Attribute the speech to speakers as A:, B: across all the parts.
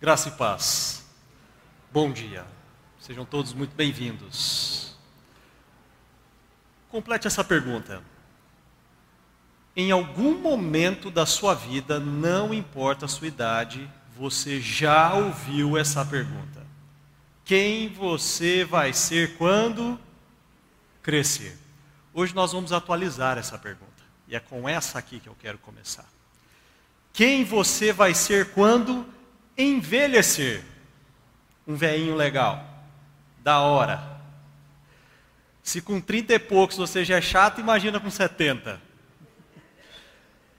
A: Graça e paz. Bom dia. Sejam todos muito bem-vindos. Complete essa pergunta. Em algum momento da sua vida, não importa a sua idade, você já ouviu essa pergunta: Quem você vai ser quando crescer? Hoje nós vamos atualizar essa pergunta. E é com essa aqui que eu quero começar. Quem você vai ser quando envelhecer? Um veinho legal, da hora. Se com 30 e poucos você já é chato, imagina com 70.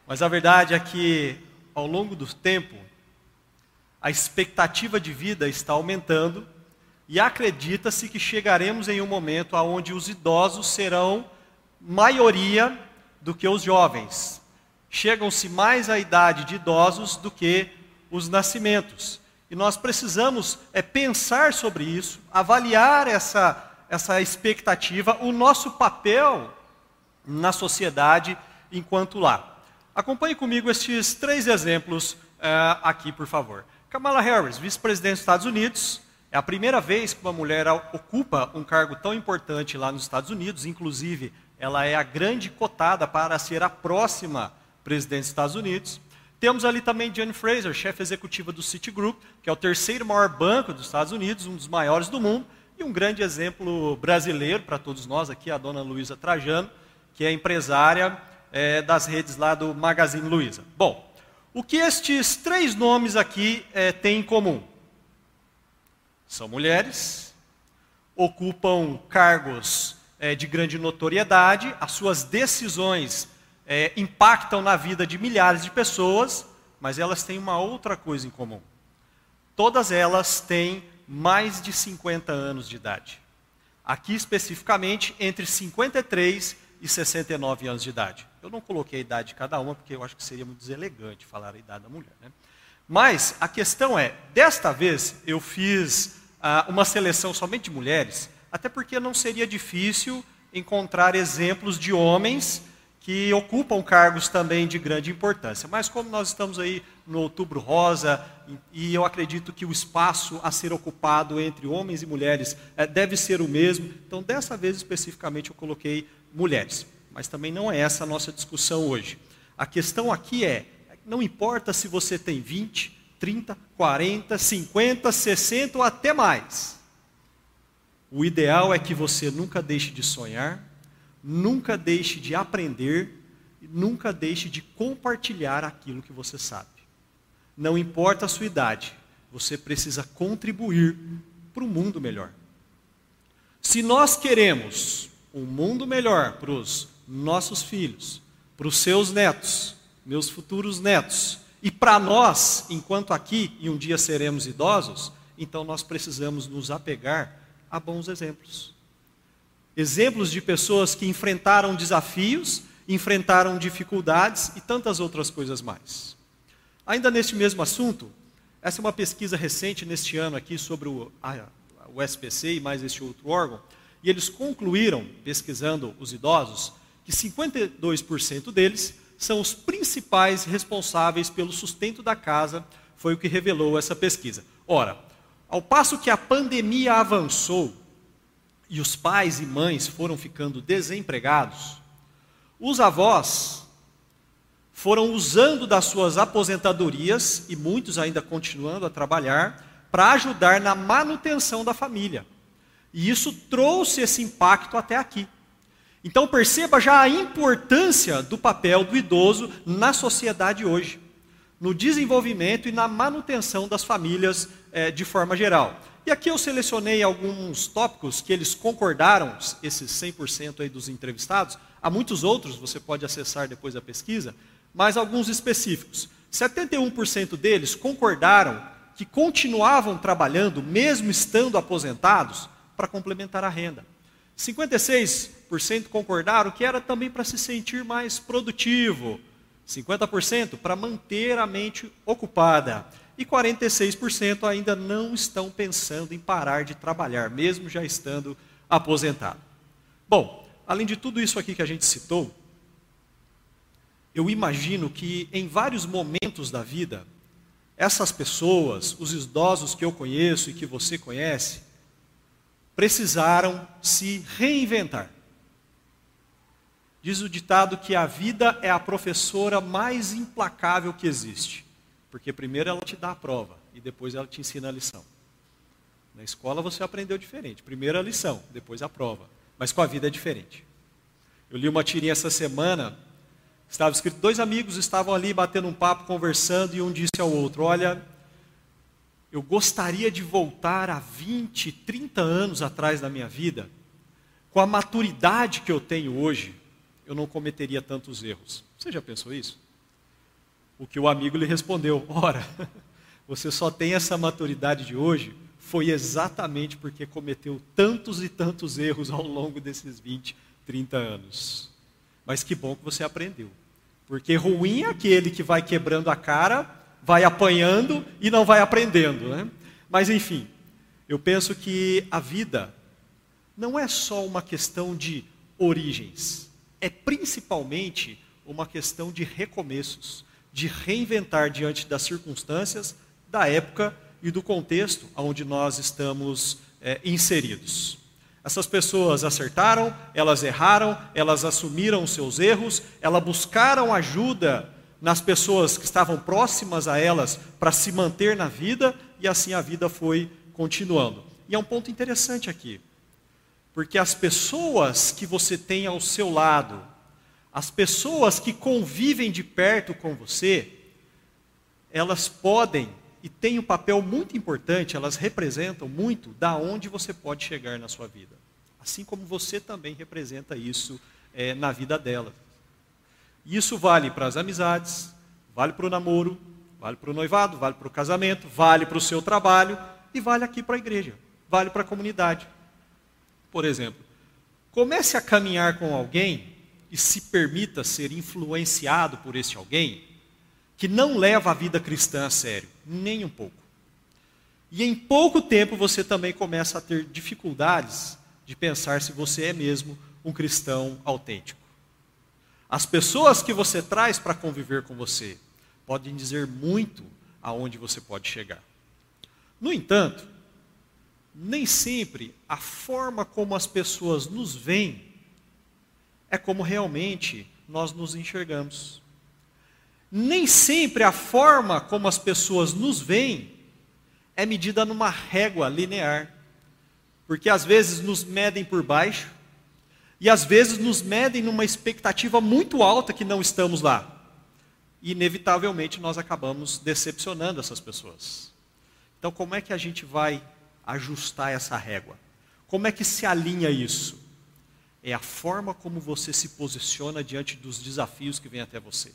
A: Mas a verdade é que, ao longo do tempo, a expectativa de vida está aumentando e acredita-se que chegaremos em um momento onde os idosos serão maioria do que os jovens. Chegam-se mais à idade de idosos do que os nascimentos. E nós precisamos é, pensar sobre isso, avaliar essa, essa expectativa, o nosso papel na sociedade enquanto lá. Acompanhe comigo estes três exemplos é, aqui, por favor. Kamala Harris, vice-presidente dos Estados Unidos, é a primeira vez que uma mulher ocupa um cargo tão importante lá nos Estados Unidos, inclusive ela é a grande cotada para ser a próxima presidente dos Estados Unidos. Temos ali também Jane Fraser, chefe executiva do Citigroup, que é o terceiro maior banco dos Estados Unidos, um dos maiores do mundo, e um grande exemplo brasileiro para todos nós aqui, a dona Luísa Trajano, que é empresária é, das redes lá do Magazine Luiza. Bom, o que estes três nomes aqui é, têm em comum? São mulheres, ocupam cargos é, de grande notoriedade, as suas decisões é, impactam na vida de milhares de pessoas, mas elas têm uma outra coisa em comum. Todas elas têm mais de 50 anos de idade. Aqui especificamente entre 53 e 69 anos de idade. Eu não coloquei a idade de cada uma, porque eu acho que seria muito deselegante falar a idade da mulher. Né? Mas a questão é: desta vez eu fiz ah, uma seleção somente de mulheres, até porque não seria difícil encontrar exemplos de homens que ocupam cargos também de grande importância. Mas como nós estamos aí no Outubro Rosa, e eu acredito que o espaço a ser ocupado entre homens e mulheres é, deve ser o mesmo, então dessa vez especificamente eu coloquei mulheres. Mas também não é essa a nossa discussão hoje. A questão aqui é: não importa se você tem 20, 30, 40, 50, 60 ou até mais. O ideal é que você nunca deixe de sonhar, nunca deixe de aprender, nunca deixe de compartilhar aquilo que você sabe. Não importa a sua idade, você precisa contribuir para um mundo melhor. Se nós queremos um mundo melhor para os nossos filhos, para os seus netos, meus futuros netos, e para nós, enquanto aqui e um dia seremos idosos, então nós precisamos nos apegar a bons exemplos. Exemplos de pessoas que enfrentaram desafios, enfrentaram dificuldades e tantas outras coisas mais. Ainda neste mesmo assunto, essa é uma pesquisa recente neste ano aqui sobre o, a, o SPC e mais este outro órgão, e eles concluíram, pesquisando os idosos, que 52% deles são os principais responsáveis pelo sustento da casa, foi o que revelou essa pesquisa. Ora, ao passo que a pandemia avançou e os pais e mães foram ficando desempregados, os avós foram usando das suas aposentadorias, e muitos ainda continuando a trabalhar, para ajudar na manutenção da família. E isso trouxe esse impacto até aqui. Então perceba já a importância do papel do idoso na sociedade hoje no desenvolvimento e na manutenção das famílias é, de forma geral. E aqui eu selecionei alguns tópicos que eles concordaram, esses 100% aí dos entrevistados. Há muitos outros, você pode acessar depois da pesquisa, mas alguns específicos. 71% deles concordaram que continuavam trabalhando, mesmo estando aposentados, para complementar a renda. 56% concordaram que era também para se sentir mais produtivo, 50% para manter a mente ocupada. E 46% ainda não estão pensando em parar de trabalhar, mesmo já estando aposentado. Bom, além de tudo isso aqui que a gente citou, eu imagino que em vários momentos da vida, essas pessoas, os idosos que eu conheço e que você conhece, precisaram se reinventar. Diz o ditado que a vida é a professora mais implacável que existe, porque primeiro ela te dá a prova e depois ela te ensina a lição. Na escola você aprendeu diferente, primeiro a lição, depois a prova, mas com a vida é diferente. Eu li uma tirinha essa semana, estava escrito: dois amigos estavam ali batendo um papo, conversando, e um disse ao outro: Olha, eu gostaria de voltar a 20, 30 anos atrás da minha vida, com a maturidade que eu tenho hoje, eu não cometeria tantos erros. Você já pensou isso? O que o amigo lhe respondeu: Ora, você só tem essa maturidade de hoje, foi exatamente porque cometeu tantos e tantos erros ao longo desses 20, 30 anos. Mas que bom que você aprendeu. Porque ruim é aquele que vai quebrando a cara, vai apanhando e não vai aprendendo. Né? Mas enfim, eu penso que a vida não é só uma questão de origens é principalmente uma questão de recomeços, de reinventar diante das circunstâncias, da época e do contexto onde nós estamos é, inseridos. Essas pessoas acertaram, elas erraram, elas assumiram seus erros, elas buscaram ajuda nas pessoas que estavam próximas a elas para se manter na vida e assim a vida foi continuando. E é um ponto interessante aqui. Porque as pessoas que você tem ao seu lado, as pessoas que convivem de perto com você, elas podem e têm um papel muito importante, elas representam muito da onde você pode chegar na sua vida. Assim como você também representa isso é, na vida delas. Isso vale para as amizades, vale para o namoro, vale para o noivado, vale para o casamento, vale para o seu trabalho e vale aqui para a igreja, vale para a comunidade. Por exemplo, comece a caminhar com alguém e se permita ser influenciado por esse alguém que não leva a vida cristã a sério, nem um pouco. E em pouco tempo você também começa a ter dificuldades de pensar se você é mesmo um cristão autêntico. As pessoas que você traz para conviver com você podem dizer muito aonde você pode chegar. No entanto, nem sempre a forma como as pessoas nos veem é como realmente nós nos enxergamos. Nem sempre a forma como as pessoas nos veem é medida numa régua linear. Porque às vezes nos medem por baixo e às vezes nos medem numa expectativa muito alta que não estamos lá. E inevitavelmente nós acabamos decepcionando essas pessoas. Então, como é que a gente vai ajustar essa régua. Como é que se alinha isso? É a forma como você se posiciona diante dos desafios que vêm até você.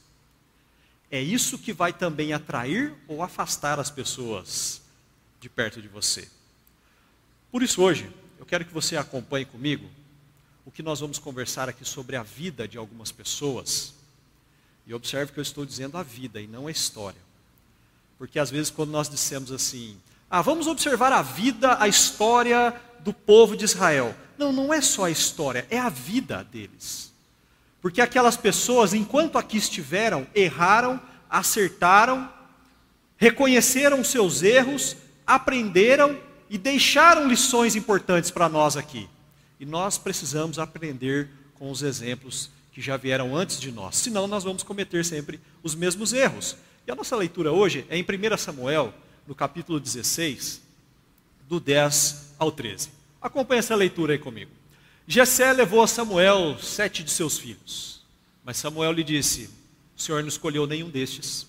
A: É isso que vai também atrair ou afastar as pessoas de perto de você. Por isso, hoje, eu quero que você acompanhe comigo o que nós vamos conversar aqui sobre a vida de algumas pessoas. E observe que eu estou dizendo a vida e não a história. Porque às vezes, quando nós dissemos assim, ah, vamos observar a vida, a história do povo de Israel. Não, não é só a história, é a vida deles. Porque aquelas pessoas, enquanto aqui estiveram, erraram, acertaram, reconheceram seus erros, aprenderam e deixaram lições importantes para nós aqui. E nós precisamos aprender com os exemplos que já vieram antes de nós, senão nós vamos cometer sempre os mesmos erros. E a nossa leitura hoje é em 1 Samuel, no capítulo 16, do 10 ao 13. Acompanhe essa leitura aí comigo. Jessé levou a Samuel sete de seus filhos, mas Samuel lhe disse: O Senhor não escolheu nenhum destes.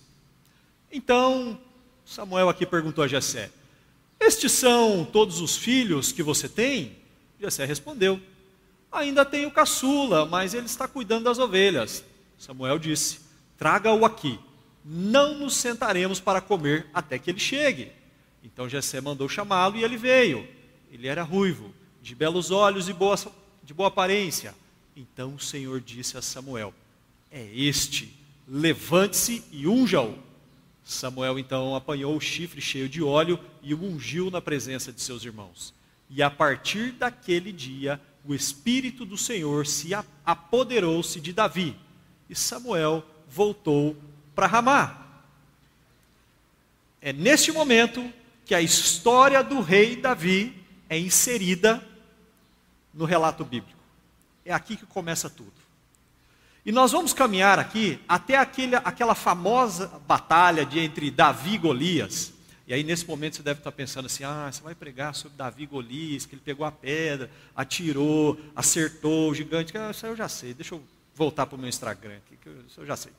A: Então Samuel aqui perguntou a Jessé: Estes são todos os filhos que você tem? Jessé respondeu: Ainda tenho caçula, mas ele está cuidando das ovelhas. Samuel disse: Traga-o aqui não nos sentaremos para comer até que ele chegue. Então Jessé mandou chamá-lo e ele veio. Ele era ruivo, de belos olhos e boa, de boa aparência. Então o Senhor disse a Samuel: É este, levante-se e unja-o. Samuel então apanhou o chifre cheio de óleo e o ungiu na presença de seus irmãos. E a partir daquele dia, o Espírito do Senhor se apoderou-se de Davi. E Samuel voltou para Ramá. É neste momento que a história do rei Davi é inserida no relato bíblico. É aqui que começa tudo. E nós vamos caminhar aqui até aquele, aquela famosa batalha de entre Davi e Golias. E aí, nesse momento, você deve estar pensando assim: ah, você vai pregar sobre Davi Golias, que ele pegou a pedra, atirou, acertou o gigante. Ah, isso eu já sei, deixa eu voltar para o meu Instagram aqui, que isso eu já sei.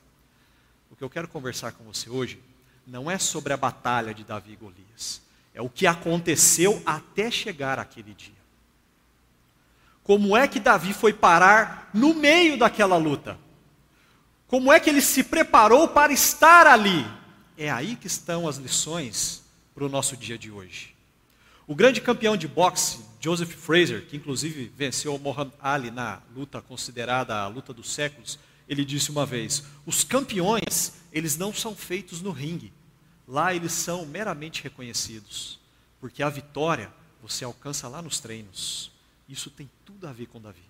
A: O que eu quero conversar com você hoje não é sobre a batalha de Davi e Golias, é o que aconteceu até chegar aquele dia. Como é que Davi foi parar no meio daquela luta? Como é que ele se preparou para estar ali? É aí que estão as lições para o nosso dia de hoje. O grande campeão de boxe, Joseph Fraser, que inclusive venceu o Muhammad Ali na luta considerada a luta dos séculos, ele disse uma vez: os campeões, eles não são feitos no ringue. Lá eles são meramente reconhecidos, porque a vitória você alcança lá nos treinos. Isso tem tudo a ver com Davi.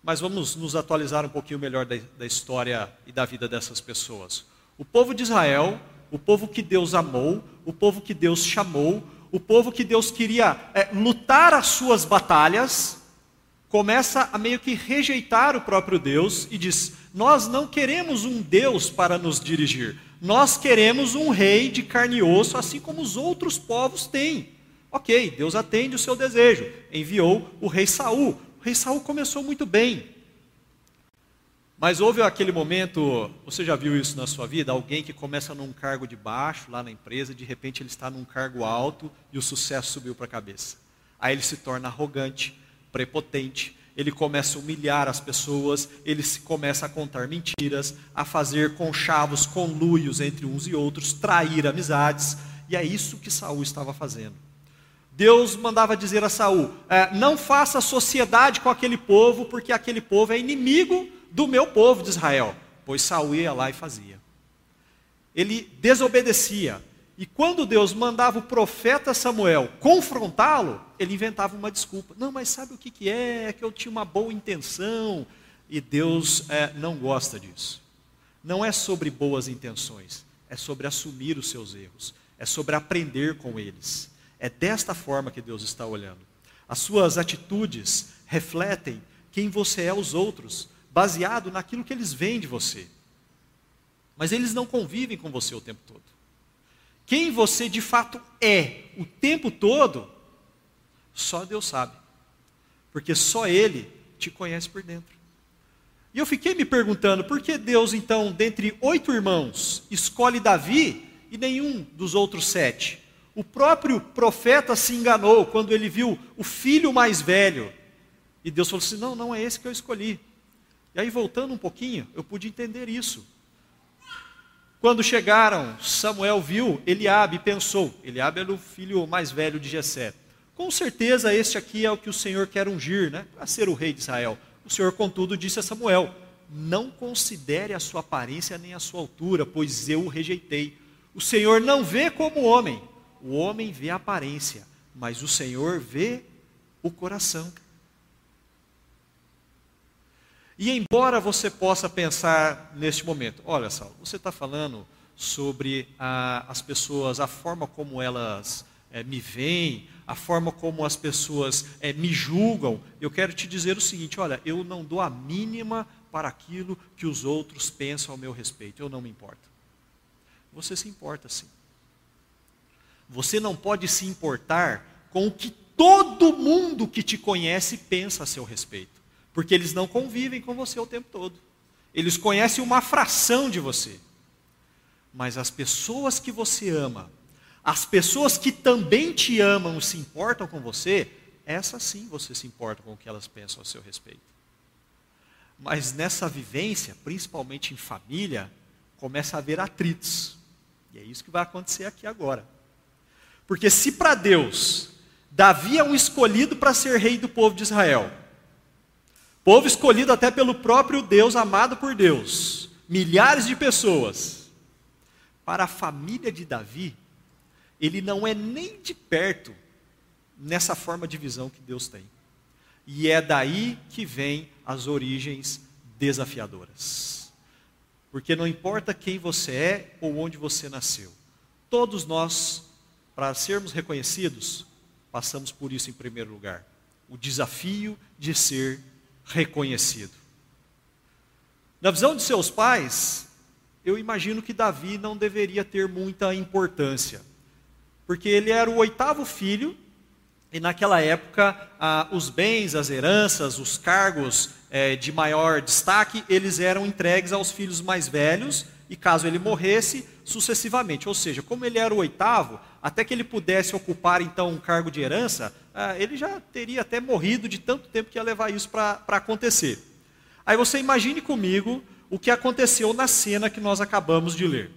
A: Mas vamos nos atualizar um pouquinho melhor da, da história e da vida dessas pessoas. O povo de Israel, o povo que Deus amou, o povo que Deus chamou, o povo que Deus queria é, lutar as suas batalhas, começa a meio que rejeitar o próprio Deus e diz: Nós não queremos um Deus para nos dirigir, nós queremos um rei de carne e osso, assim como os outros povos têm. Ok, Deus atende o seu desejo, enviou o rei Saul. O rei Saul começou muito bem. Mas houve aquele momento, você já viu isso na sua vida? Alguém que começa num cargo de baixo lá na empresa, de repente ele está num cargo alto e o sucesso subiu para a cabeça. Aí ele se torna arrogante, prepotente, ele começa a humilhar as pessoas, ele começa a contar mentiras, a fazer conchavos, conluios entre uns e outros, trair amizades, e é isso que Saul estava fazendo. Deus mandava dizer a Saul: é, não faça sociedade com aquele povo, porque aquele povo é inimigo do meu povo de Israel. Pois Saul ia lá e fazia. Ele desobedecia. E quando Deus mandava o profeta Samuel confrontá-lo, ele inventava uma desculpa. Não, mas sabe o que, que é? É que eu tinha uma boa intenção. E Deus é, não gosta disso. Não é sobre boas intenções, é sobre assumir os seus erros, é sobre aprender com eles. É desta forma que Deus está olhando. As suas atitudes refletem quem você é aos outros, baseado naquilo que eles veem de você. Mas eles não convivem com você o tempo todo. Quem você de fato é o tempo todo, só Deus sabe. Porque só Ele te conhece por dentro. E eu fiquei me perguntando, por que Deus, então, dentre oito irmãos, escolhe Davi e nenhum dos outros sete? O próprio profeta se enganou quando ele viu o filho mais velho. E Deus falou assim: não, não é esse que eu escolhi. E aí, voltando um pouquinho, eu pude entender isso. Quando chegaram, Samuel viu Eliabe e pensou: Eliabe era o filho mais velho de Jessé. Com certeza este aqui é o que o Senhor quer ungir, né? Para ser o rei de Israel. O Senhor, contudo, disse a Samuel: Não considere a sua aparência nem a sua altura, pois eu o rejeitei. O Senhor não vê como homem, o homem vê a aparência, mas o Senhor vê o coração. E embora você possa pensar neste momento, olha Saulo, você está falando sobre a, as pessoas, a forma como elas é, me veem, a forma como as pessoas é, me julgam, eu quero te dizer o seguinte: olha, eu não dou a mínima para aquilo que os outros pensam ao meu respeito, eu não me importo. Você se importa sim. Você não pode se importar com o que todo mundo que te conhece pensa a seu respeito, porque eles não convivem com você o tempo todo. Eles conhecem uma fração de você. Mas as pessoas que você ama, as pessoas que também te amam se importam com você, essas sim você se importa com o que elas pensam a seu respeito. Mas nessa vivência, principalmente em família, começa a haver atritos. E é isso que vai acontecer aqui agora. Porque se para Deus Davi é um escolhido para ser rei do povo de Israel, povo escolhido até pelo próprio Deus, amado por Deus, milhares de pessoas, para a família de Davi, ele não é nem de perto nessa forma de visão que Deus tem. E é daí que vem as origens desafiadoras. Porque não importa quem você é ou onde você nasceu, Todos nós, para sermos reconhecidos, passamos por isso em primeiro lugar. O desafio de ser reconhecido. Na visão de seus pais, eu imagino que Davi não deveria ter muita importância, porque ele era o oitavo filho, e naquela época ah, os bens, as heranças, os cargos eh, de maior destaque, eles eram entregues aos filhos mais velhos, e caso ele morresse, sucessivamente. Ou seja, como ele era o oitavo, até que ele pudesse ocupar então um cargo de herança, ah, ele já teria até morrido de tanto tempo que ia levar isso para acontecer. Aí você imagine comigo o que aconteceu na cena que nós acabamos de ler.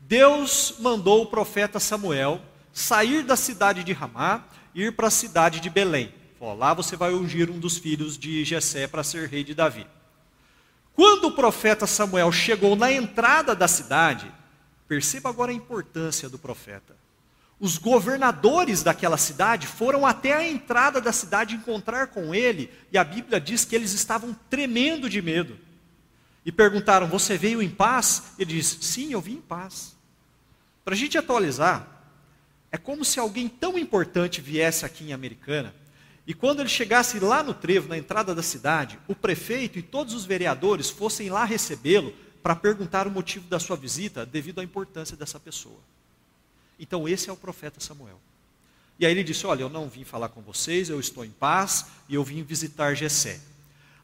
A: Deus mandou o profeta Samuel sair da cidade de Ramá e ir para a cidade de Belém. Lá você vai ungir um dos filhos de Jessé para ser rei de Davi. Quando o profeta Samuel chegou na entrada da cidade, perceba agora a importância do profeta os governadores daquela cidade foram até a entrada da cidade encontrar com ele, e a Bíblia diz que eles estavam tremendo de medo. E perguntaram: Você veio em paz? Ele disse: Sim, eu vim em paz. Para a gente atualizar, é como se alguém tão importante viesse aqui em Americana, e quando ele chegasse lá no trevo, na entrada da cidade, o prefeito e todos os vereadores fossem lá recebê-lo para perguntar o motivo da sua visita, devido à importância dessa pessoa. Então esse é o profeta Samuel. E aí ele disse: Olha, eu não vim falar com vocês, eu estou em paz e eu vim visitar Jessé.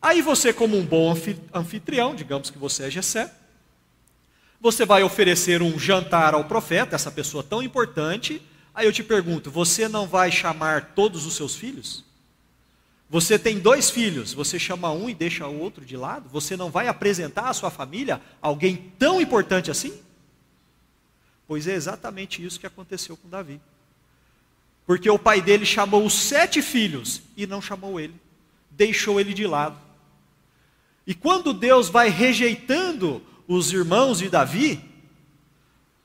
A: Aí você, como um bom anfitrião, digamos que você é Jessé, você vai oferecer um jantar ao profeta, essa pessoa tão importante. Aí eu te pergunto: você não vai chamar todos os seus filhos? Você tem dois filhos, você chama um e deixa o outro de lado? Você não vai apresentar à sua família alguém tão importante assim? Pois é exatamente isso que aconteceu com Davi. Porque o pai dele chamou os sete filhos e não chamou ele, deixou ele de lado. E quando Deus vai rejeitando os irmãos de Davi,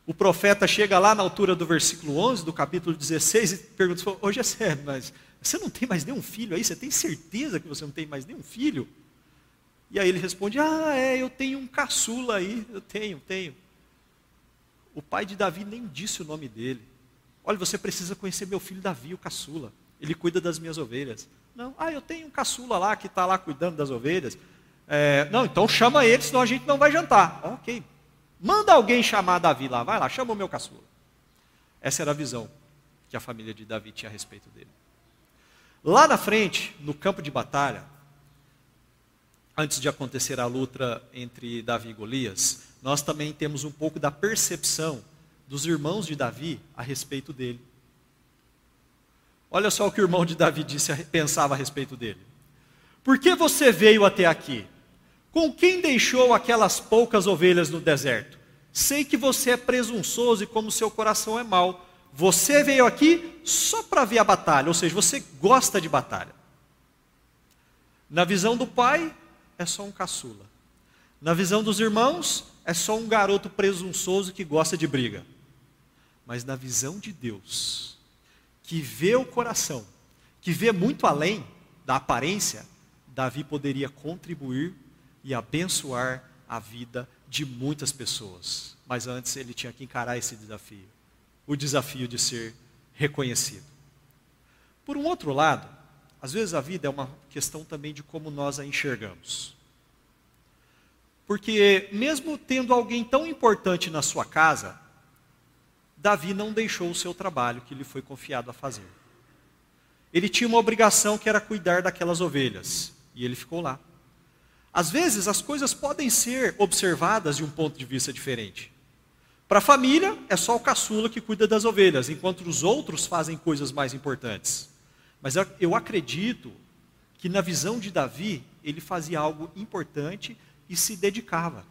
A: o profeta chega lá na altura do versículo 11 do capítulo 16 e pergunta: Hoje é sério, mas você não tem mais nenhum filho aí? Você tem certeza que você não tem mais nenhum filho? E aí ele responde: Ah, é, eu tenho um caçula aí, eu tenho, tenho. O pai de Davi nem disse o nome dele. Olha, você precisa conhecer meu filho Davi, o caçula. Ele cuida das minhas ovelhas. Não, ah, eu tenho um caçula lá que está lá cuidando das ovelhas. É, não, então chama ele, senão a gente não vai jantar. Ok. Manda alguém chamar Davi lá, vai lá, chama o meu caçula. Essa era a visão que a família de Davi tinha a respeito dele. Lá na frente, no campo de batalha, antes de acontecer a luta entre Davi e Golias, nós também temos um pouco da percepção dos irmãos de Davi a respeito dele. Olha só o que o irmão de Davi disse, pensava a respeito dele. Por que você veio até aqui? Com quem deixou aquelas poucas ovelhas no deserto? Sei que você é presunçoso e como seu coração é mau. Você veio aqui só para ver a batalha, ou seja, você gosta de batalha. Na visão do pai, é só um caçula. Na visão dos irmãos, é só um garoto presunçoso que gosta de briga. Mas na visão de Deus, que vê o coração, que vê muito além da aparência, Davi poderia contribuir e abençoar a vida de muitas pessoas. Mas antes ele tinha que encarar esse desafio o desafio de ser reconhecido. Por um outro lado, às vezes a vida é uma questão também de como nós a enxergamos. Porque, mesmo tendo alguém tão importante na sua casa, Davi não deixou o seu trabalho que lhe foi confiado a fazer. Ele tinha uma obrigação que era cuidar daquelas ovelhas, e ele ficou lá. Às vezes, as coisas podem ser observadas de um ponto de vista diferente. Para a família, é só o caçula que cuida das ovelhas, enquanto os outros fazem coisas mais importantes. Mas eu acredito que, na visão de Davi, ele fazia algo importante e se dedicava.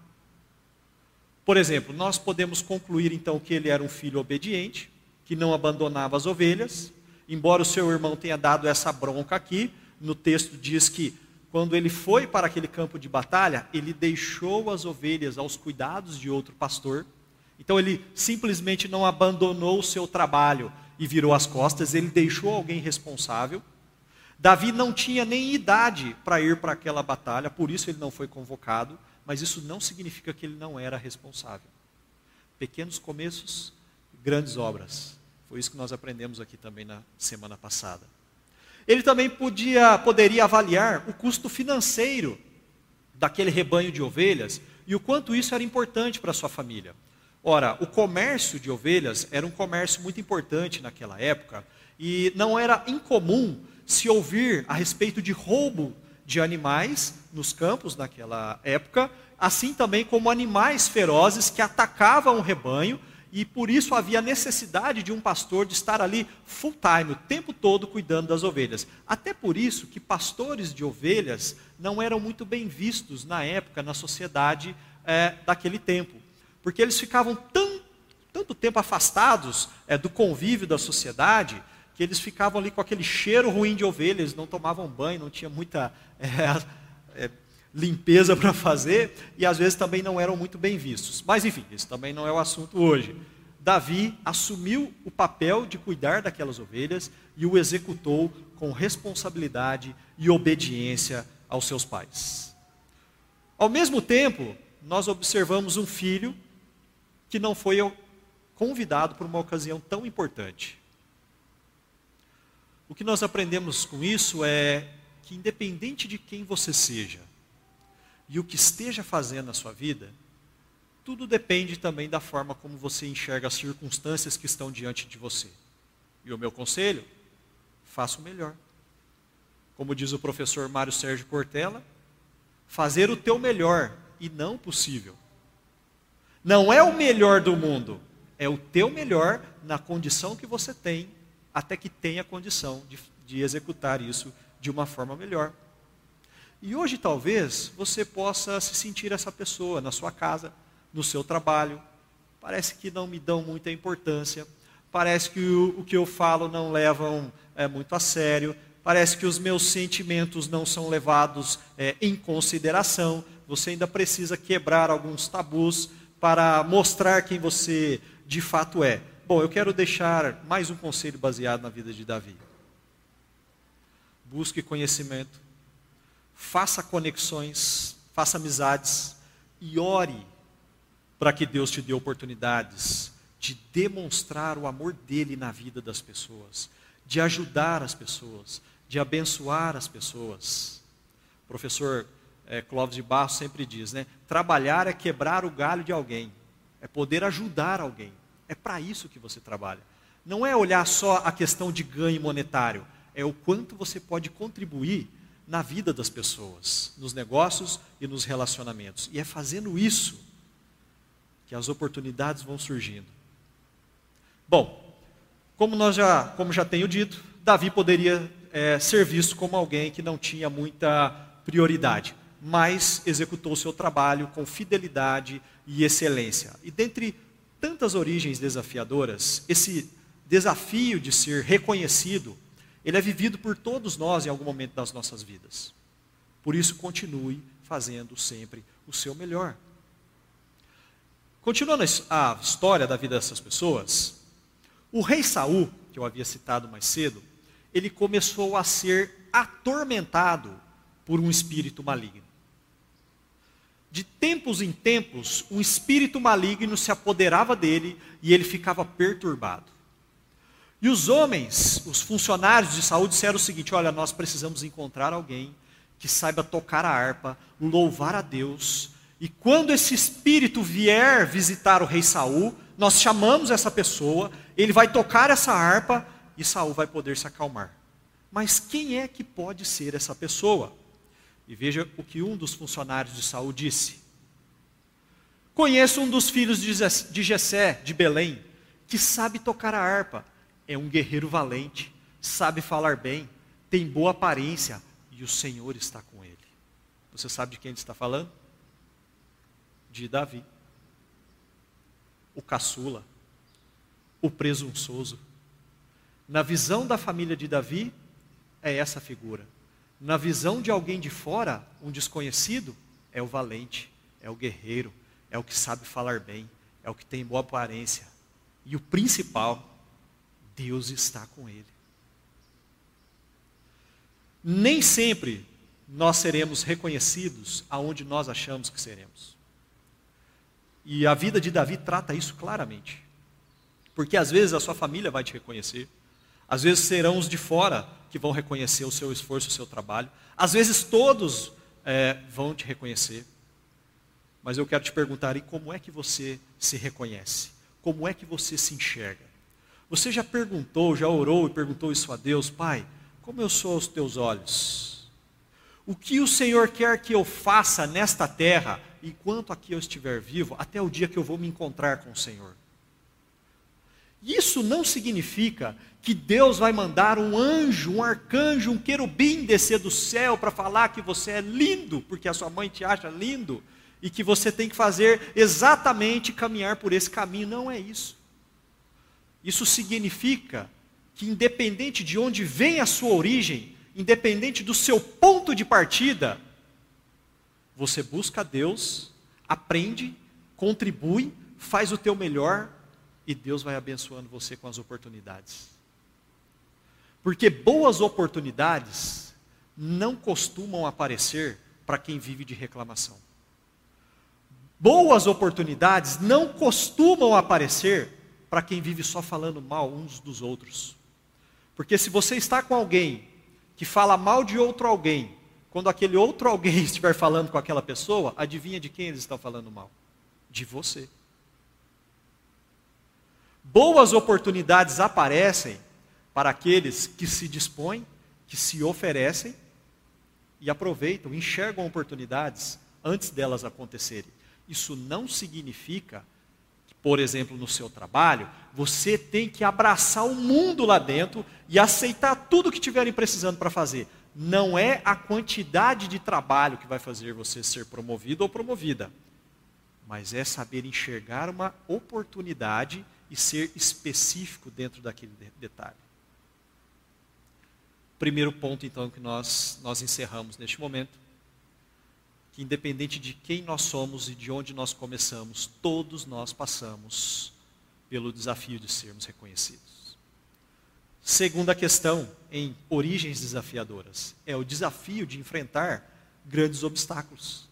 A: Por exemplo, nós podemos concluir então que ele era um filho obediente, que não abandonava as ovelhas, embora o seu irmão tenha dado essa bronca aqui, no texto diz que quando ele foi para aquele campo de batalha, ele deixou as ovelhas aos cuidados de outro pastor. Então ele simplesmente não abandonou o seu trabalho e virou as costas, ele deixou alguém responsável. Davi não tinha nem idade para ir para aquela batalha, por isso ele não foi convocado, mas isso não significa que ele não era responsável. Pequenos começos, grandes obras. Foi isso que nós aprendemos aqui também na semana passada. Ele também podia, poderia avaliar o custo financeiro daquele rebanho de ovelhas e o quanto isso era importante para sua família. Ora, o comércio de ovelhas era um comércio muito importante naquela época e não era incomum se ouvir a respeito de roubo de animais nos campos naquela época, assim também como animais ferozes que atacavam o rebanho e por isso havia necessidade de um pastor de estar ali full time, o tempo todo cuidando das ovelhas. Até por isso que pastores de ovelhas não eram muito bem vistos na época, na sociedade é, daquele tempo, porque eles ficavam tão, tanto tempo afastados é, do convívio da sociedade que eles ficavam ali com aquele cheiro ruim de ovelhas, não tomavam banho, não tinha muita é, é, limpeza para fazer e às vezes também não eram muito bem vistos. Mas enfim, isso também não é o assunto hoje. Davi assumiu o papel de cuidar daquelas ovelhas e o executou com responsabilidade e obediência aos seus pais. Ao mesmo tempo, nós observamos um filho que não foi convidado por uma ocasião tão importante. O que nós aprendemos com isso é que, independente de quem você seja, e o que esteja fazendo na sua vida, tudo depende também da forma como você enxerga as circunstâncias que estão diante de você. E o meu conselho, faça o melhor. Como diz o professor Mário Sérgio Cortella, fazer o teu melhor e não possível. Não é o melhor do mundo, é o teu melhor na condição que você tem, até que tenha condição de, de executar isso de uma forma melhor. E hoje talvez você possa se sentir essa pessoa na sua casa, no seu trabalho. Parece que não me dão muita importância, parece que o, o que eu falo não levam é, muito a sério, parece que os meus sentimentos não são levados é, em consideração. Você ainda precisa quebrar alguns tabus para mostrar quem você de fato é. Bom, eu quero deixar mais um conselho baseado na vida de Davi. Busque conhecimento faça conexões, faça amizades e ore para que Deus te dê oportunidades de demonstrar o amor dele na vida das pessoas, de ajudar as pessoas, de abençoar as pessoas. O professor é, Clóvis de Barros sempre diz, né? Trabalhar é quebrar o galho de alguém, é poder ajudar alguém. É para isso que você trabalha. Não é olhar só a questão de ganho monetário, é o quanto você pode contribuir na vida das pessoas, nos negócios e nos relacionamentos. E é fazendo isso que as oportunidades vão surgindo. Bom, como nós já, como já tenho dito, Davi poderia é, ser visto como alguém que não tinha muita prioridade, mas executou seu trabalho com fidelidade e excelência. E dentre tantas origens desafiadoras, esse desafio de ser reconhecido ele é vivido por todos nós em algum momento das nossas vidas. Por isso, continue fazendo sempre o seu melhor. Continuando a história da vida dessas pessoas, o rei Saul, que eu havia citado mais cedo, ele começou a ser atormentado por um espírito maligno. De tempos em tempos, um espírito maligno se apoderava dele e ele ficava perturbado. E os homens, os funcionários de saúde, disseram o seguinte: olha, nós precisamos encontrar alguém que saiba tocar a harpa, louvar a Deus. E quando esse espírito vier visitar o rei Saul, nós chamamos essa pessoa, ele vai tocar essa harpa e Saul vai poder se acalmar. Mas quem é que pode ser essa pessoa? E veja o que um dos funcionários de Saul disse. Conheço um dos filhos de Jessé, de Belém, que sabe tocar a harpa é um guerreiro valente, sabe falar bem, tem boa aparência e o Senhor está com ele. Você sabe de quem ele está falando? De Davi. O caçula, o presunçoso. Na visão da família de Davi, é essa figura. Na visão de alguém de fora, um desconhecido, é o valente, é o guerreiro, é o que sabe falar bem, é o que tem boa aparência. E o principal, Deus está com ele. Nem sempre nós seremos reconhecidos aonde nós achamos que seremos. E a vida de Davi trata isso claramente. Porque às vezes a sua família vai te reconhecer, às vezes serão os de fora que vão reconhecer o seu esforço, o seu trabalho, às vezes todos é, vão te reconhecer. Mas eu quero te perguntar: e como é que você se reconhece? Como é que você se enxerga? Você já perguntou, já orou e perguntou isso a Deus, Pai, como eu sou aos teus olhos? O que o Senhor quer que eu faça nesta terra, enquanto aqui eu estiver vivo, até o dia que eu vou me encontrar com o Senhor? Isso não significa que Deus vai mandar um anjo, um arcanjo, um querubim descer do céu para falar que você é lindo, porque a sua mãe te acha lindo, e que você tem que fazer exatamente caminhar por esse caminho. Não é isso. Isso significa que, independente de onde vem a sua origem, independente do seu ponto de partida, você busca Deus, aprende, contribui, faz o teu melhor e Deus vai abençoando você com as oportunidades. Porque boas oportunidades não costumam aparecer para quem vive de reclamação. Boas oportunidades não costumam aparecer para quem vive só falando mal uns dos outros. Porque se você está com alguém que fala mal de outro alguém, quando aquele outro alguém estiver falando com aquela pessoa, adivinha de quem eles estão falando mal? De você. Boas oportunidades aparecem para aqueles que se dispõem, que se oferecem e aproveitam, enxergam oportunidades antes delas acontecerem. Isso não significa que, por exemplo, no seu trabalho, você tem que abraçar o mundo lá dentro e aceitar tudo que estiverem precisando para fazer. Não é a quantidade de trabalho que vai fazer você ser promovido ou promovida, mas é saber enxergar uma oportunidade e ser específico dentro daquele detalhe. Primeiro ponto, então, que nós, nós encerramos neste momento que independente de quem nós somos e de onde nós começamos, todos nós passamos pelo desafio de sermos reconhecidos. Segunda questão, em origens desafiadoras, é o desafio de enfrentar grandes obstáculos.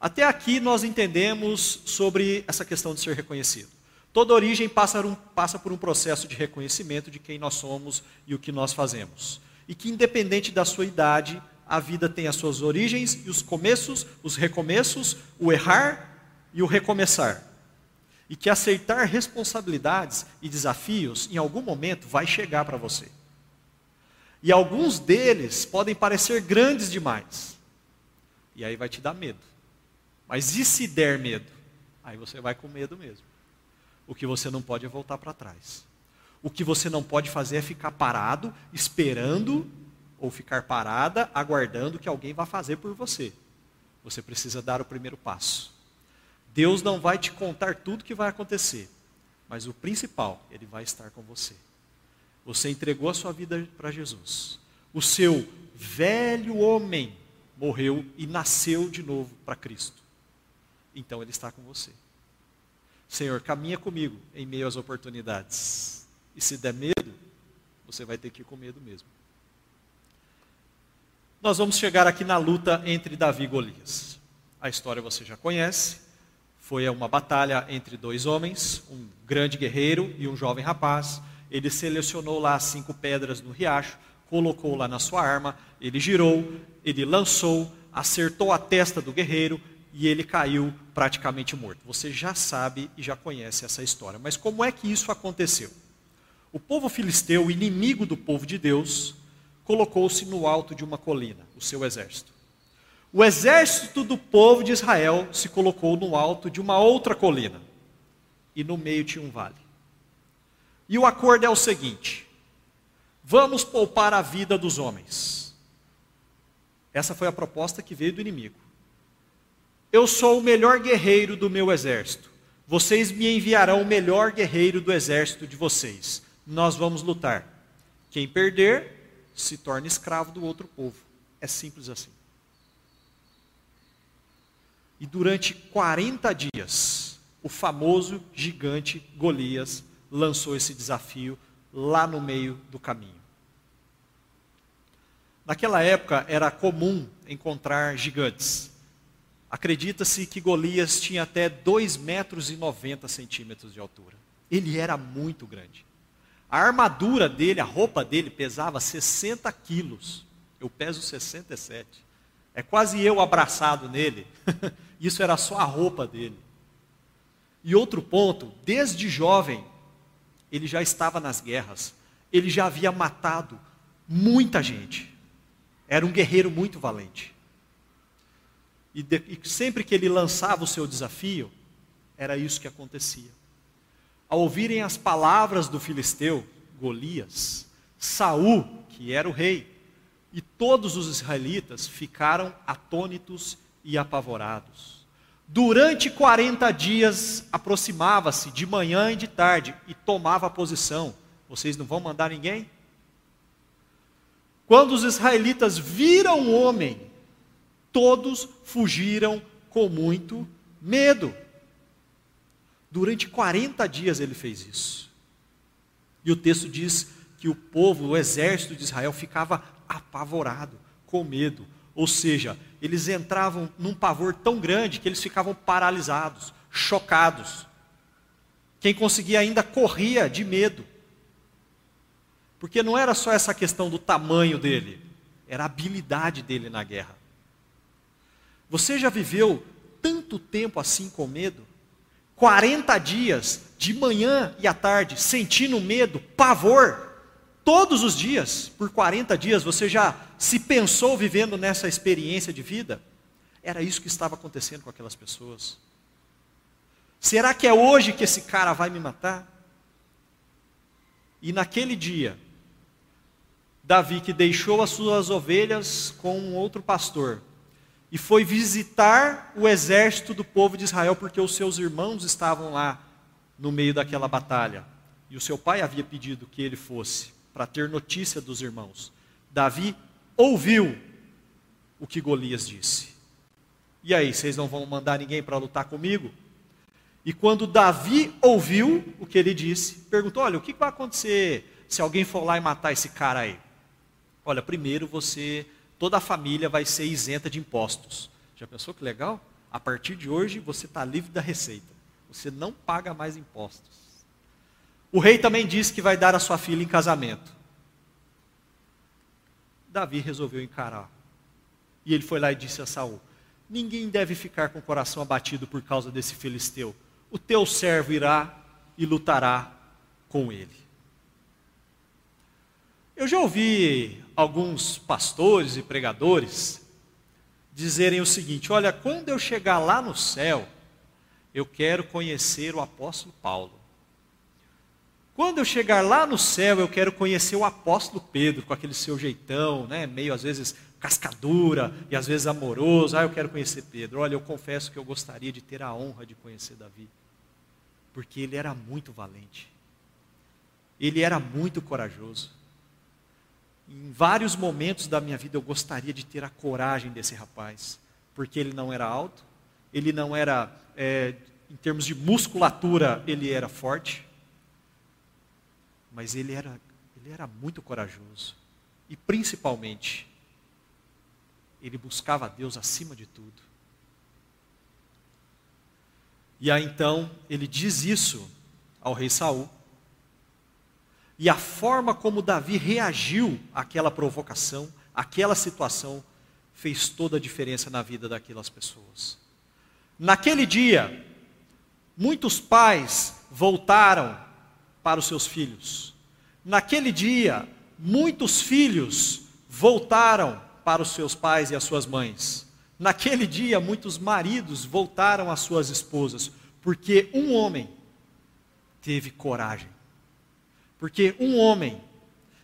A: Até aqui nós entendemos sobre essa questão de ser reconhecido. Toda origem passa, um, passa por um processo de reconhecimento de quem nós somos e o que nós fazemos. E que, independente da sua idade, a vida tem as suas origens e os começos, os recomeços, o errar e o recomeçar. E que aceitar responsabilidades e desafios em algum momento vai chegar para você. E alguns deles podem parecer grandes demais. E aí vai te dar medo. Mas e se der medo? Aí você vai com medo mesmo. O que você não pode é voltar para trás. O que você não pode fazer é ficar parado, esperando ou ficar parada aguardando que alguém vá fazer por você. Você precisa dar o primeiro passo. Deus não vai te contar tudo que vai acontecer, mas o principal, Ele vai estar com você. Você entregou a sua vida para Jesus. O seu velho homem morreu e nasceu de novo para Cristo. Então Ele está com você. Senhor, caminha comigo em meio às oportunidades. E se der medo, você vai ter que ir com medo mesmo nós vamos chegar aqui na luta entre Davi e Golias. A história você já conhece. Foi uma batalha entre dois homens, um grande guerreiro e um jovem rapaz. Ele selecionou lá cinco pedras no riacho, colocou lá na sua arma, ele girou, ele lançou, acertou a testa do guerreiro e ele caiu praticamente morto. Você já sabe e já conhece essa história. Mas como é que isso aconteceu? O povo filisteu, inimigo do povo de Deus, colocou-se no alto de uma colina, o seu exército. O exército do povo de Israel se colocou no alto de uma outra colina, e no meio tinha um vale. E o acordo é o seguinte: vamos poupar a vida dos homens. Essa foi a proposta que veio do inimigo. Eu sou o melhor guerreiro do meu exército. Vocês me enviarão o melhor guerreiro do exército de vocês. Nós vamos lutar. Quem perder, se torna escravo do outro povo. É simples assim. E durante 40 dias, o famoso gigante Golias lançou esse desafio lá no meio do caminho. Naquela época era comum encontrar gigantes. Acredita-se que Golias tinha até 2 metros e 90 centímetros de altura. Ele era muito grande. A armadura dele, a roupa dele pesava 60 quilos. Eu peso 67. É quase eu abraçado nele. Isso era só a roupa dele. E outro ponto, desde jovem, ele já estava nas guerras. Ele já havia matado muita gente. Era um guerreiro muito valente. E, de, e sempre que ele lançava o seu desafio, era isso que acontecia. Ao ouvirem as palavras do filisteu, Golias, Saul, que era o rei, e todos os israelitas ficaram atônitos e apavorados. Durante 40 dias aproximava-se de manhã e de tarde e tomava posição. Vocês não vão mandar ninguém? Quando os israelitas viram o homem, todos fugiram com muito medo. Durante 40 dias ele fez isso. E o texto diz que o povo, o exército de Israel, ficava apavorado, com medo. Ou seja, eles entravam num pavor tão grande que eles ficavam paralisados, chocados. Quem conseguia ainda corria de medo. Porque não era só essa questão do tamanho dele, era a habilidade dele na guerra. Você já viveu tanto tempo assim com medo? 40 dias, de manhã e à tarde, sentindo medo, pavor, todos os dias, por 40 dias, você já se pensou vivendo nessa experiência de vida? Era isso que estava acontecendo com aquelas pessoas. Será que é hoje que esse cara vai me matar? E naquele dia, Davi, que deixou as suas ovelhas com um outro pastor, e foi visitar o exército do povo de Israel, porque os seus irmãos estavam lá no meio daquela batalha. E o seu pai havia pedido que ele fosse, para ter notícia dos irmãos. Davi ouviu o que Golias disse. E aí, vocês não vão mandar ninguém para lutar comigo? E quando Davi ouviu o que ele disse, perguntou: Olha, o que vai acontecer se alguém for lá e matar esse cara aí? Olha, primeiro você toda a família vai ser isenta de impostos. Já pensou que legal? A partir de hoje você está livre da receita. Você não paga mais impostos. O rei também disse que vai dar a sua filha em casamento. Davi resolveu encarar. E ele foi lá e disse a Saul: Ninguém deve ficar com o coração abatido por causa desse filisteu. O teu servo irá e lutará com ele. Eu já ouvi alguns pastores e pregadores dizerem o seguinte: olha, quando eu chegar lá no céu, eu quero conhecer o apóstolo Paulo. Quando eu chegar lá no céu, eu quero conhecer o apóstolo Pedro, com aquele seu jeitão, né, meio às vezes cascadura e às vezes amoroso. Ah, eu quero conhecer Pedro. Olha, eu confesso que eu gostaria de ter a honra de conhecer Davi, porque ele era muito valente, ele era muito corajoso. Em vários momentos da minha vida eu gostaria de ter a coragem desse rapaz, porque ele não era alto, ele não era, é, em termos de musculatura, ele era forte, mas ele era, ele era muito corajoso. E principalmente, ele buscava a Deus acima de tudo. E aí então ele diz isso ao rei Saul. E a forma como Davi reagiu àquela provocação, àquela situação, fez toda a diferença na vida daquelas pessoas. Naquele dia, muitos pais voltaram para os seus filhos. Naquele dia, muitos filhos voltaram para os seus pais e as suas mães. Naquele dia, muitos maridos voltaram às suas esposas, porque um homem teve coragem porque um homem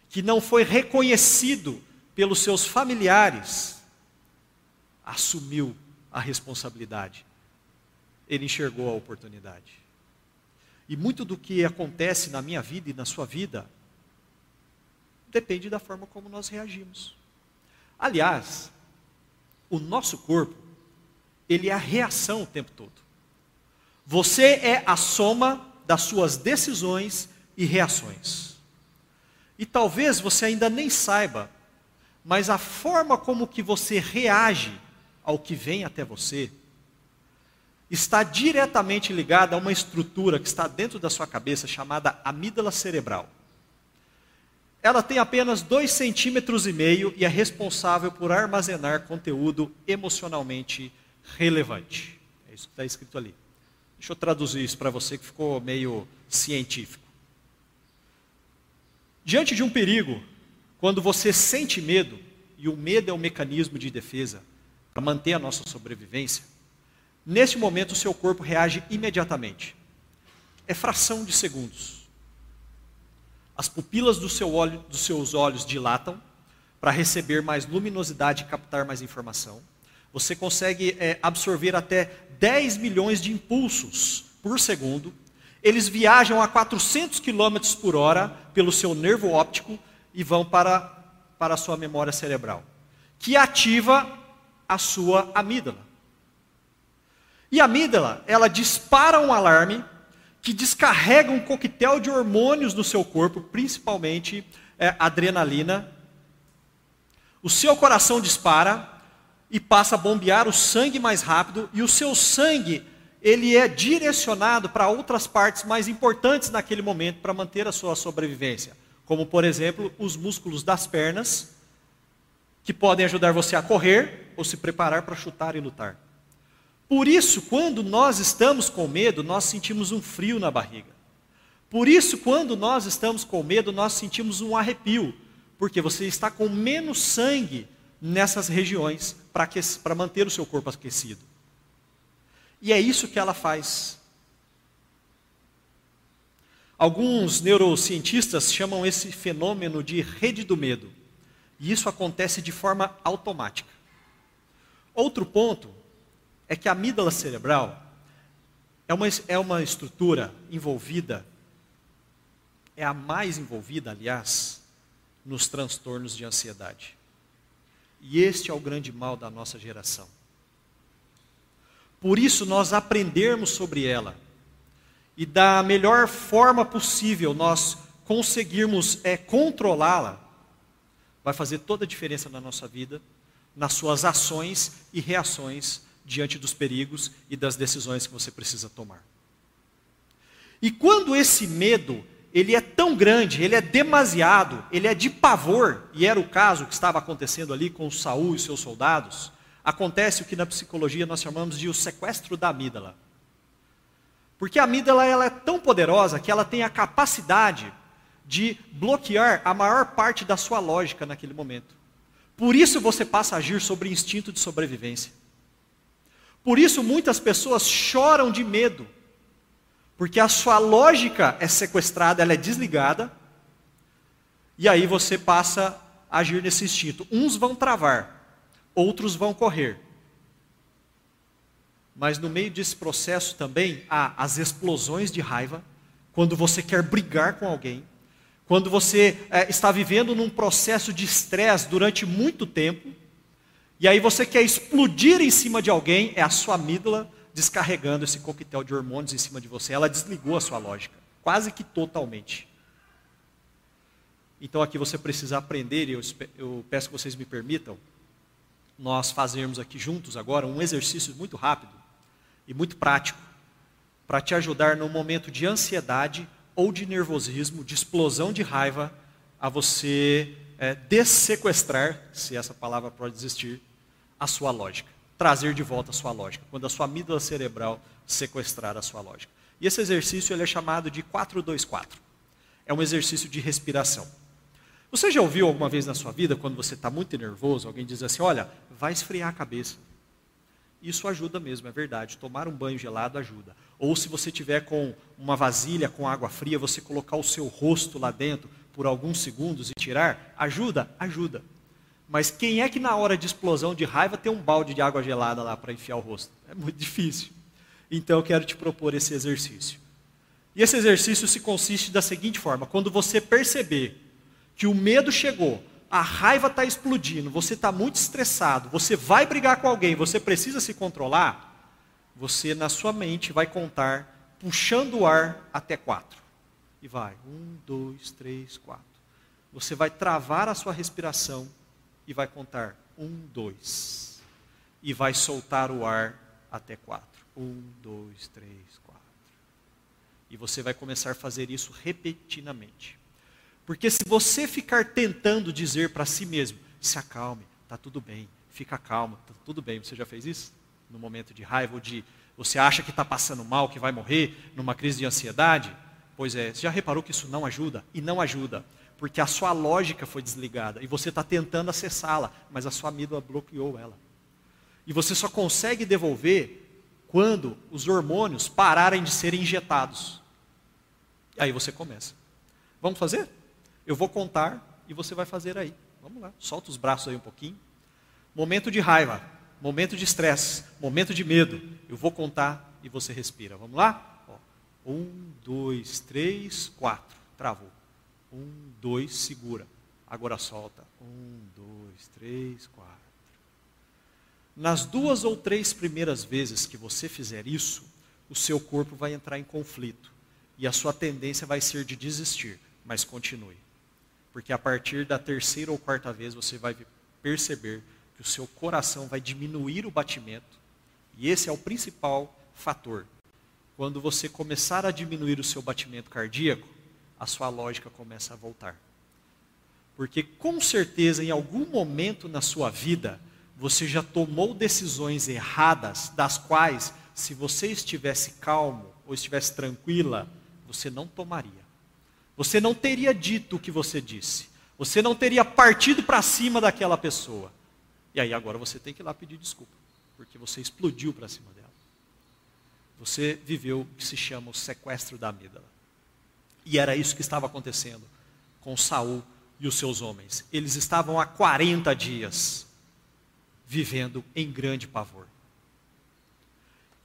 A: que não foi reconhecido pelos seus familiares assumiu a responsabilidade. Ele enxergou a oportunidade. E muito do que acontece na minha vida e na sua vida depende da forma como nós reagimos. Aliás, o nosso corpo, ele é a reação o tempo todo. Você é a soma das suas decisões e reações. E talvez você ainda nem saiba, mas a forma como que você reage ao que vem até você está diretamente ligada a uma estrutura que está dentro da sua cabeça chamada amígdala cerebral. Ela tem apenas 2,5 centímetros e meio e é responsável por armazenar conteúdo emocionalmente relevante. É isso que está escrito ali. Deixa eu traduzir isso para você que ficou meio científico. Diante de um perigo, quando você sente medo, e o medo é um mecanismo de defesa para manter a nossa sobrevivência, nesse momento o seu corpo reage imediatamente. É fração de segundos. As pupilas do seu olho, dos seus olhos dilatam para receber mais luminosidade e captar mais informação. Você consegue é, absorver até 10 milhões de impulsos por segundo. Eles viajam a 400 km por hora pelo seu nervo óptico e vão para, para a sua memória cerebral, que ativa a sua amígdala. E a amígdala, ela dispara um alarme que descarrega um coquetel de hormônios no seu corpo, principalmente é, adrenalina. O seu coração dispara e passa a bombear o sangue mais rápido e o seu sangue ele é direcionado para outras partes mais importantes naquele momento para manter a sua sobrevivência, como por exemplo, os músculos das pernas, que podem ajudar você a correr ou se preparar para chutar e lutar. Por isso, quando nós estamos com medo, nós sentimos um frio na barriga. Por isso, quando nós estamos com medo, nós sentimos um arrepio, porque você está com menos sangue nessas regiões para manter o seu corpo aquecido. E é isso que ela faz. Alguns neurocientistas chamam esse fenômeno de rede do medo. E isso acontece de forma automática. Outro ponto é que a amígdala cerebral é uma, é uma estrutura envolvida, é a mais envolvida, aliás, nos transtornos de ansiedade. E este é o grande mal da nossa geração. Por isso, nós aprendermos sobre ela e da melhor forma possível nós conseguirmos é, controlá-la, vai fazer toda a diferença na nossa vida, nas suas ações e reações diante dos perigos e das decisões que você precisa tomar. E quando esse medo, ele é tão grande, ele é demasiado, ele é de pavor, e era o caso que estava acontecendo ali com Saul e seus soldados, acontece o que na psicologia nós chamamos de o sequestro da amígdala. Porque a amígdala ela é tão poderosa que ela tem a capacidade de bloquear a maior parte da sua lógica naquele momento. Por isso você passa a agir sobre instinto de sobrevivência. Por isso muitas pessoas choram de medo, porque a sua lógica é sequestrada, ela é desligada, e aí você passa a agir nesse instinto. Uns vão travar, outros vão correr. Mas no meio desse processo também há as explosões de raiva, quando você quer brigar com alguém, quando você é, está vivendo num processo de estresse durante muito tempo, e aí você quer explodir em cima de alguém, é a sua amígdala descarregando esse coquetel de hormônios em cima de você. Ela desligou a sua lógica, quase que totalmente. Então aqui você precisa aprender, e eu, eu peço que vocês me permitam, nós fazermos aqui juntos agora um exercício muito rápido e muito prático, para te ajudar no momento de ansiedade ou de nervosismo, de explosão de raiva, a você é, dessequestrar, se essa palavra pode existir, a sua lógica, trazer de volta a sua lógica, quando a sua amígdala cerebral sequestrar a sua lógica. E esse exercício ele é chamado de 424. É um exercício de respiração. Você já ouviu alguma vez na sua vida, quando você está muito nervoso, alguém diz assim: olha, vai esfriar a cabeça. Isso ajuda mesmo, é verdade. Tomar um banho gelado ajuda. Ou se você tiver com uma vasilha com água fria, você colocar o seu rosto lá dentro por alguns segundos e tirar, ajuda? Ajuda. Mas quem é que na hora de explosão de raiva tem um balde de água gelada lá para enfiar o rosto? É muito difícil. Então eu quero te propor esse exercício. E esse exercício se consiste da seguinte forma: quando você perceber que o medo chegou, a raiva está explodindo, você está muito estressado, você vai brigar com alguém, você precisa se controlar, você na sua mente vai contar, puxando o ar até quatro. E vai, um, dois, três, quatro. Você vai travar a sua respiração vai contar um, dois, e vai soltar o ar até quatro. Um, dois, três, quatro. E você vai começar a fazer isso repetidamente. Porque se você ficar tentando dizer para si mesmo, se acalme, está tudo bem, fica calmo, está tudo bem. Você já fez isso? No momento de raiva ou de você acha que está passando mal, que vai morrer, numa crise de ansiedade? Pois é, você já reparou que isso não ajuda? E não ajuda, porque a sua lógica foi desligada e você está tentando acessá-la, mas a sua amígdala bloqueou ela. E você só consegue devolver quando os hormônios pararem de serem injetados. Aí você começa. Vamos fazer? Eu vou contar e você vai fazer aí. Vamos lá, solta os braços aí um pouquinho. Momento de raiva, momento de estresse, momento de medo. Eu vou contar e você respira. Vamos lá? Ó, um, dois, três, quatro. Travou. Um, dois, segura. Agora solta. Um, dois, três, quatro. Nas duas ou três primeiras vezes que você fizer isso, o seu corpo vai entrar em conflito. E a sua tendência vai ser de desistir. Mas continue. Porque a partir da terceira ou quarta vez você vai perceber que o seu coração vai diminuir o batimento. E esse é o principal fator. Quando você começar a diminuir o seu batimento cardíaco, a sua lógica começa a voltar. Porque com certeza, em algum momento na sua vida, você já tomou decisões erradas, das quais, se você estivesse calmo ou estivesse tranquila, você não tomaria. Você não teria dito o que você disse. Você não teria partido para cima daquela pessoa. E aí agora você tem que ir lá pedir desculpa, porque você explodiu para cima dela. Você viveu o que se chama o sequestro da amígdala. E era isso que estava acontecendo com Saul e os seus homens. Eles estavam há 40 dias vivendo em grande pavor.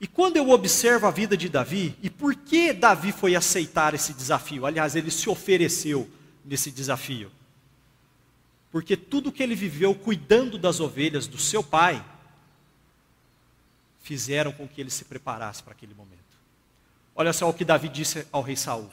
A: E quando eu observo a vida de Davi, e por que Davi foi aceitar esse desafio? Aliás, ele se ofereceu nesse desafio. Porque tudo que ele viveu cuidando das ovelhas do seu pai, fizeram com que ele se preparasse para aquele momento. Olha só o que Davi disse ao rei Saul.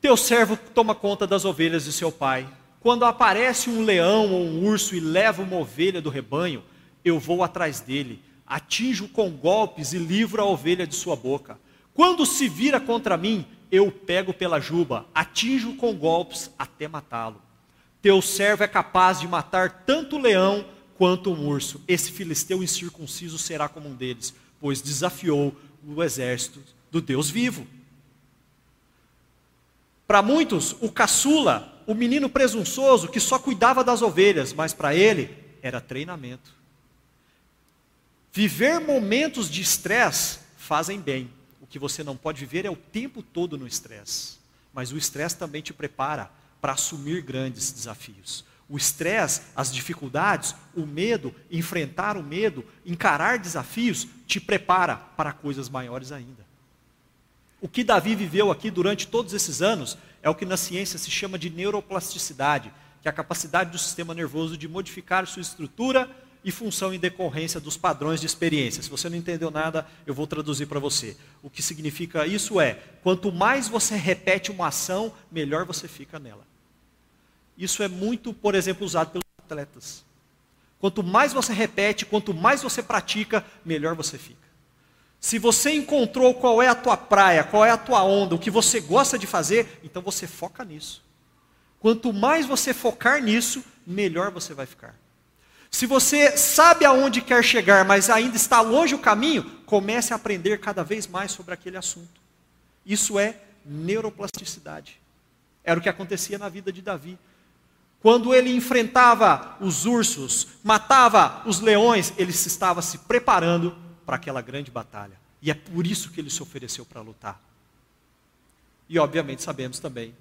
A: Teu servo toma conta das ovelhas de seu pai. Quando aparece um leão ou um urso e leva uma ovelha do rebanho, eu vou atrás dele atinjo com golpes e livro a ovelha de sua boca. Quando se vira contra mim, eu pego pela juba, atinjo com golpes até matá-lo. Teu servo é capaz de matar tanto o leão quanto um urso. Esse filisteu incircunciso será como um deles, pois desafiou o exército do Deus vivo. Para muitos, o caçula, o menino presunçoso que só cuidava das ovelhas, mas para ele era treinamento. Viver momentos de estresse fazem bem. O que você não pode viver é o tempo todo no estresse. Mas o estresse também te prepara para assumir grandes desafios. O estresse, as dificuldades, o medo, enfrentar o medo, encarar desafios, te prepara para coisas maiores ainda. O que Davi viveu aqui durante todos esses anos é o que na ciência se chama de neuroplasticidade, que é a capacidade do sistema nervoso de modificar sua estrutura e função em decorrência dos padrões de experiência. Se você não entendeu nada, eu vou traduzir para você. O que significa isso é: quanto mais você repete uma ação, melhor você fica nela. Isso é muito, por exemplo, usado pelos atletas. Quanto mais você repete, quanto mais você pratica, melhor você fica. Se você encontrou qual é a tua praia, qual é a tua onda, o que você gosta de fazer, então você foca nisso. Quanto mais você focar nisso, melhor você vai ficar. Se você sabe aonde quer chegar, mas ainda está longe o caminho, comece a aprender cada vez mais sobre aquele assunto. Isso é neuroplasticidade. Era o que acontecia na vida de Davi. Quando ele enfrentava os ursos, matava os leões, ele estava se preparando para aquela grande batalha. E é por isso que ele se ofereceu para lutar. E obviamente sabemos também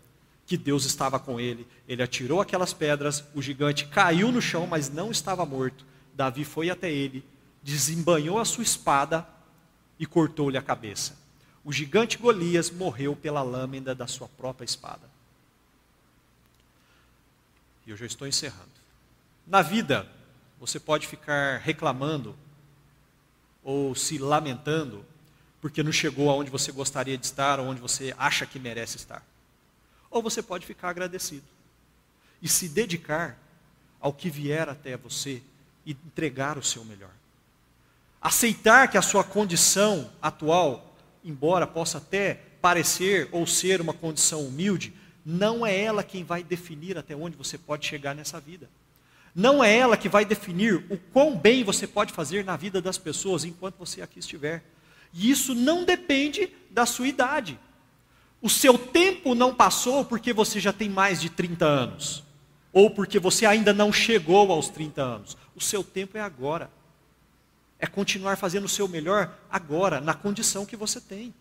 A: que Deus estava com ele. Ele atirou aquelas pedras, o gigante caiu no chão, mas não estava morto. Davi foi até ele, desembanhou a sua espada e cortou-lhe a cabeça. O gigante Golias morreu pela lâmina da sua própria espada. E eu já estou encerrando. Na vida, você pode ficar reclamando ou se lamentando porque não chegou aonde você gostaria de estar, ou onde você acha que merece estar. Ou você pode ficar agradecido e se dedicar ao que vier até você e entregar o seu melhor. Aceitar que a sua condição atual, embora possa até parecer ou ser uma condição humilde, não é ela quem vai definir até onde você pode chegar nessa vida. Não é ela que vai definir o quão bem você pode fazer na vida das pessoas enquanto você aqui estiver. E isso não depende da sua idade. O seu tempo não passou porque você já tem mais de 30 anos, ou porque você ainda não chegou aos 30 anos. O seu tempo é agora. É continuar fazendo o seu melhor agora, na condição que você tem.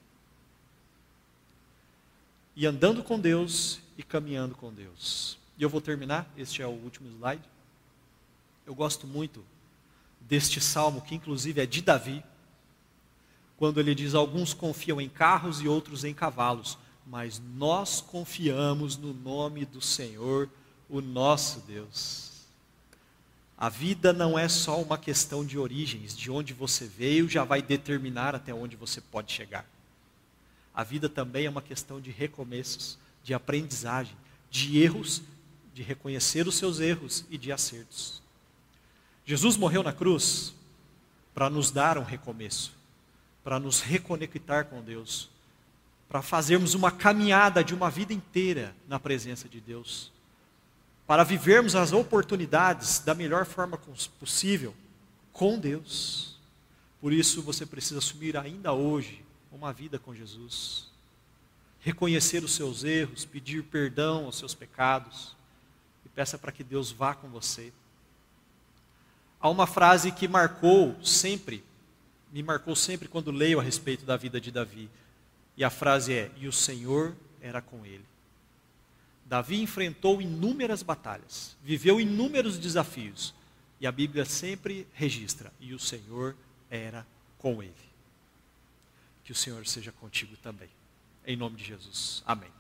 A: E andando com Deus e caminhando com Deus. E eu vou terminar, este é o último slide. Eu gosto muito deste salmo, que inclusive é de Davi, quando ele diz: Alguns confiam em carros e outros em cavalos, mas nós confiamos no nome do Senhor, o nosso Deus. A vida não é só uma questão de origens, de onde você veio já vai determinar até onde você pode chegar. A vida também é uma questão de recomeços, de aprendizagem, de erros, de reconhecer os seus erros e de acertos. Jesus morreu na cruz para nos dar um recomeço, para nos reconectar com Deus, para fazermos uma caminhada de uma vida inteira na presença de Deus, para vivermos as oportunidades da melhor forma possível com Deus. Por isso você precisa assumir ainda hoje uma vida com Jesus, reconhecer os seus erros, pedir perdão aos seus pecados e peça para que Deus vá com você há uma frase que marcou sempre, me marcou sempre quando leio a respeito da vida de Davi. E a frase é: E o Senhor era com ele. Davi enfrentou inúmeras batalhas, viveu inúmeros desafios, e a Bíblia sempre registra: E o Senhor era com ele. Que o Senhor seja contigo também. Em nome de Jesus. Amém.